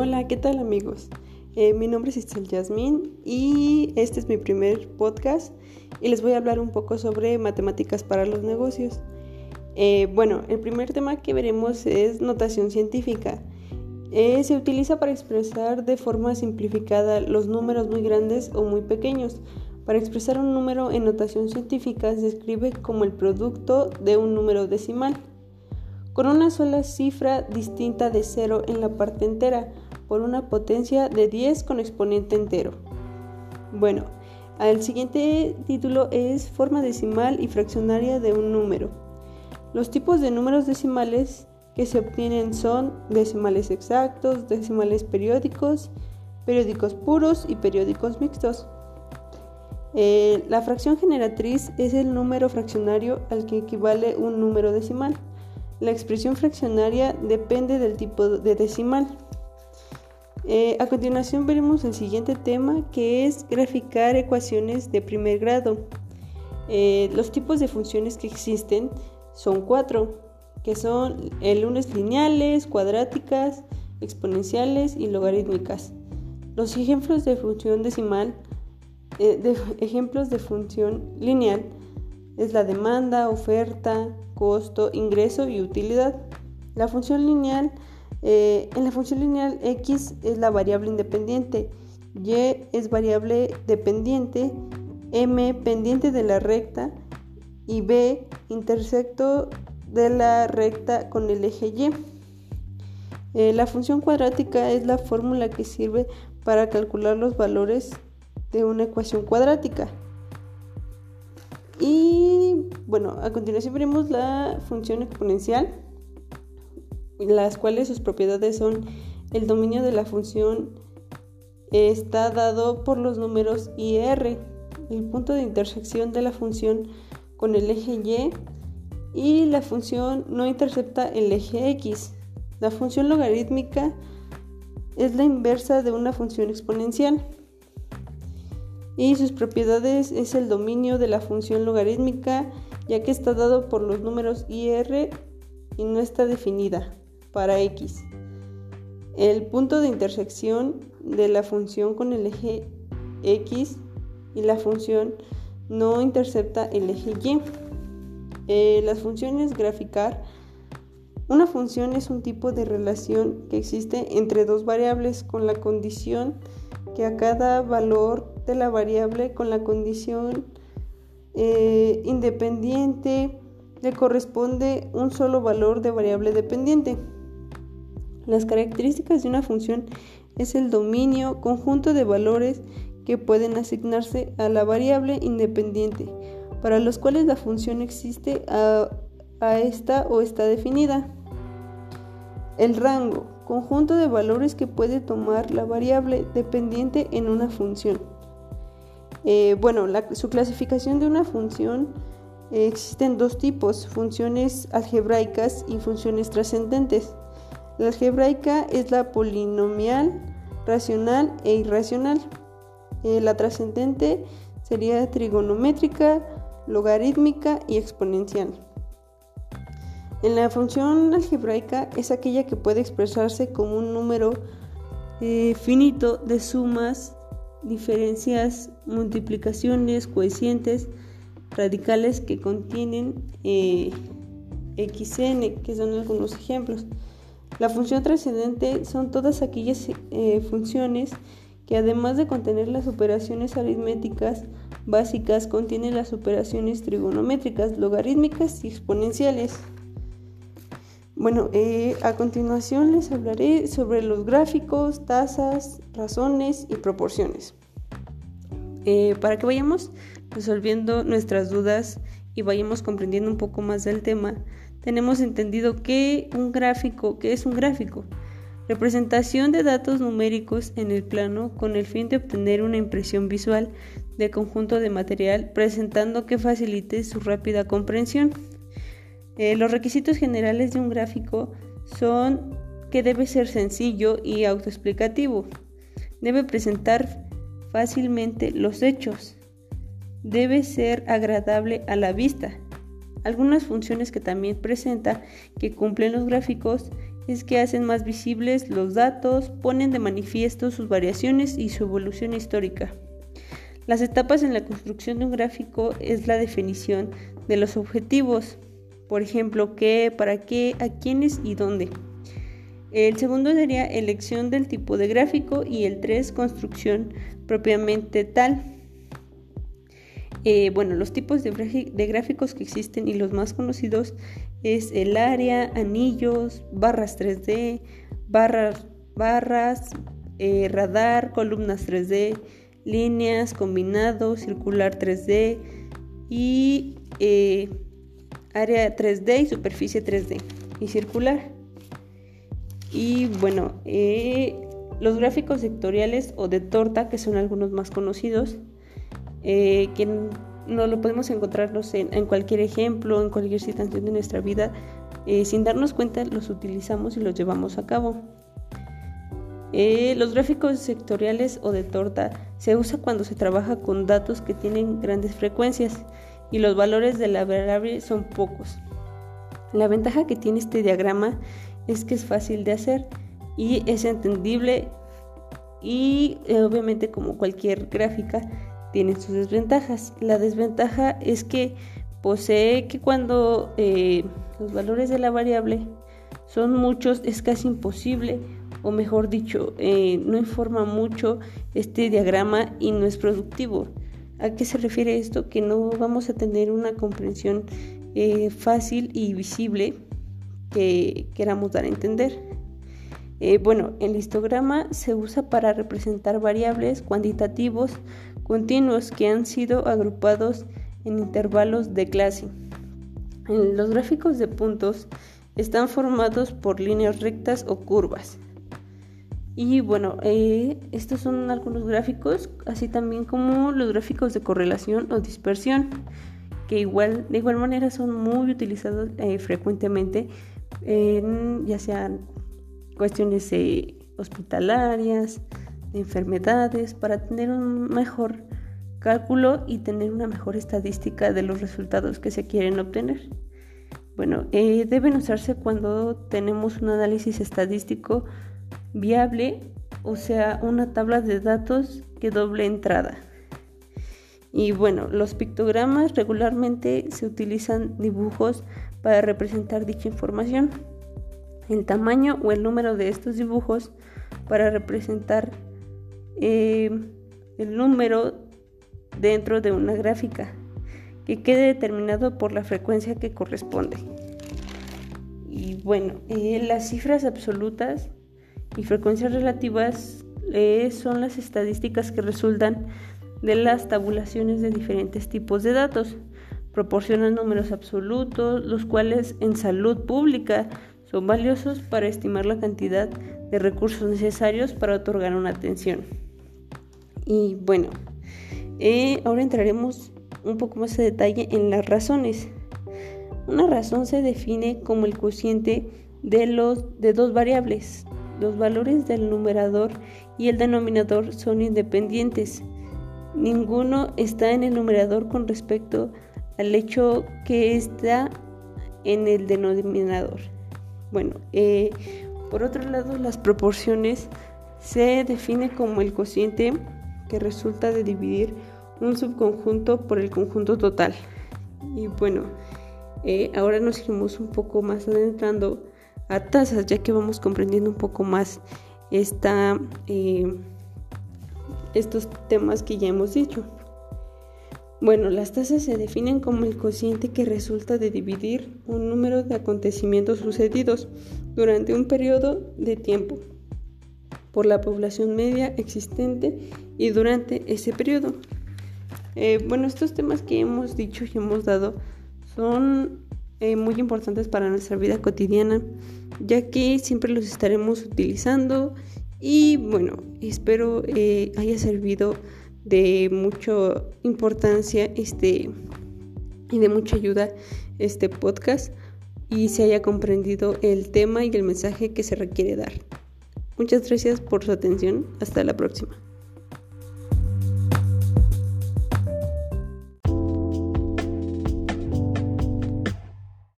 Hola, ¿qué tal amigos? Eh, mi nombre es Isabel Yasmín y este es mi primer podcast y les voy a hablar un poco sobre matemáticas para los negocios. Eh, bueno, el primer tema que veremos es notación científica. Eh, se utiliza para expresar de forma simplificada los números muy grandes o muy pequeños. Para expresar un número en notación científica se escribe como el producto de un número decimal con una sola cifra distinta de 0 en la parte entera, por una potencia de 10 con exponente entero. Bueno, el siguiente título es forma decimal y fraccionaria de un número. Los tipos de números decimales que se obtienen son decimales exactos, decimales periódicos, periódicos puros y periódicos mixtos. Eh, la fracción generatriz es el número fraccionario al que equivale un número decimal. La expresión fraccionaria depende del tipo de decimal. Eh, a continuación veremos el siguiente tema que es graficar ecuaciones de primer grado. Eh, los tipos de funciones que existen son cuatro, que son el lunes lineales, cuadráticas, exponenciales y logarítmicas. Los ejemplos de función decimal, eh, ejemplos de función lineal es la demanda, oferta, costo, ingreso y utilidad. La función lineal, eh, en la función lineal x es la variable independiente, y es variable dependiente, m pendiente de la recta y b intersecto de la recta con el eje y. Eh, la función cuadrática es la fórmula que sirve para calcular los valores de una ecuación cuadrática. Y bueno, a continuación veremos la función exponencial, las cuales sus propiedades son el dominio de la función está dado por los números r, el punto de intersección de la función con el eje y y la función no intercepta el eje x. La función logarítmica es la inversa de una función exponencial y sus propiedades es el dominio de la función logarítmica ya que está dado por los números ir y no está definida para x. El punto de intersección de la función con el eje x y la función no intercepta el eje y. Eh, las funciones graficar. Una función es un tipo de relación que existe entre dos variables con la condición que a cada valor de la variable con la condición eh, independiente le corresponde un solo valor de variable dependiente. Las características de una función es el dominio conjunto de valores que pueden asignarse a la variable independiente, para los cuales la función existe a, a esta o está definida. El rango, conjunto de valores que puede tomar la variable dependiente en una función. Eh, bueno, su clasificación de una función eh, existen dos tipos, funciones algebraicas y funciones trascendentes. La algebraica es la polinomial, racional e irracional. Eh, la trascendente sería trigonométrica, logarítmica y exponencial. En la función algebraica es aquella que puede expresarse como un número finito de sumas diferencias, multiplicaciones, coeficientes, radicales que contienen eh, xn, que son algunos ejemplos. La función trascendente son todas aquellas eh, funciones que además de contener las operaciones aritméticas básicas, contienen las operaciones trigonométricas, logarítmicas y exponenciales. Bueno, eh, a continuación les hablaré sobre los gráficos, tasas, razones y proporciones. Eh, para que vayamos resolviendo nuestras dudas y vayamos comprendiendo un poco más del tema, tenemos entendido que un gráfico, ¿qué es un gráfico? Representación de datos numéricos en el plano con el fin de obtener una impresión visual de conjunto de material presentando que facilite su rápida comprensión. Eh, los requisitos generales de un gráfico son que debe ser sencillo y autoexplicativo. Debe presentar fácilmente los hechos. Debe ser agradable a la vista. Algunas funciones que también presenta que cumplen los gráficos es que hacen más visibles los datos, ponen de manifiesto sus variaciones y su evolución histórica. Las etapas en la construcción de un gráfico es la definición de los objetivos, por ejemplo, qué, para qué, a quiénes y dónde. El segundo sería elección del tipo de gráfico y el tres, construcción propiamente tal. Eh, bueno, los tipos de, gráficos que existen y los más conocidos es el área, anillos, barras 3D, barras, barras eh, radar, columnas 3D, líneas, combinado, circular 3D y eh, área 3D y superficie 3D y circular. Y bueno, los gráficos sectoriales o de torta, que son algunos más conocidos, eh, que no lo podemos encontrarnos en, cualquier ejemplo, en cualquier situación de nuestra vida, eh, sin darnos cuenta los utilizamos y los llevamos a cabo. Eh, los gráficos sectoriales o de torta se usa cuando se trabaja con datos que tienen grandes frecuencias y los valores de la variable son pocos. La ventaja que tiene este diagrama es que es fácil de hacer y es entendible y obviamente como cualquier gráfica tiene sus desventajas. La desventaja es que posee que cuando eh, los valores de la variable son muchos es casi imposible o mejor dicho eh, no informa mucho este diagrama y no es productivo. ¿A qué se refiere esto? Que no vamos a tener una comprensión eh, fácil y visible que queramos dar a entender. bueno, el histograma se usa para representar variables cuantitativos continuos que han sido agrupados en intervalos de clase. Los gráficos de puntos están formados por líneas rectas o curvas. Y bueno, eh, estos son algunos gráficos, así también como los gráficos de correlación o dispersión, que igual, de igual manera son muy utilizados eh, frecuentemente, en, ya sean cuestiones hospitalarias, de enfermedades para tener un mejor cálculo y tener una mejor estadística de los resultados que se quieren obtener. Bueno, eh, deben usarse cuando tenemos un análisis estadístico viable, o sea, una tabla de datos que doble entrada. Y bueno, los pictogramas regularmente se utilizan dibujos para representar dicha información. El tamaño o el número de estos dibujos para representar eh, el número dentro de una gráfica que quede determinado por la frecuencia que corresponde. Y bueno, eh, las cifras absolutas y frecuencias relativas eh, son las estadísticas que resultan de las tabulaciones de diferentes tipos de datos. Proporcionan números absolutos, los cuales en salud pública son valiosos para estimar la cantidad de recursos necesarios para otorgar una atención. Y bueno, eh, ahora entraremos un poco más de detalle en las razones. Una razón se define como el cociente de, los, de dos variables. Los valores del numerador y el denominador son independientes. Ninguno está en el numerador con respecto al hecho que está en el denominador. Bueno, eh, por otro lado, las proporciones se define como el cociente que resulta de dividir un subconjunto por el conjunto total. Y bueno, eh, ahora nos iremos un poco más adentrando a tasas, ya que vamos comprendiendo un poco más esta, eh, estos temas que ya hemos dicho. Bueno, las tasas se definen como el cociente que resulta de dividir un número de acontecimientos sucedidos durante un periodo de tiempo por la población media existente y durante ese periodo. Eh, bueno, estos temas que hemos dicho y hemos dado son eh, muy importantes para nuestra vida cotidiana, ya que siempre los estaremos utilizando y bueno, espero eh, haya servido de mucha importancia este y de mucha ayuda este podcast y se haya comprendido el tema y el mensaje que se requiere dar. Muchas gracias por su atención. Hasta la próxima.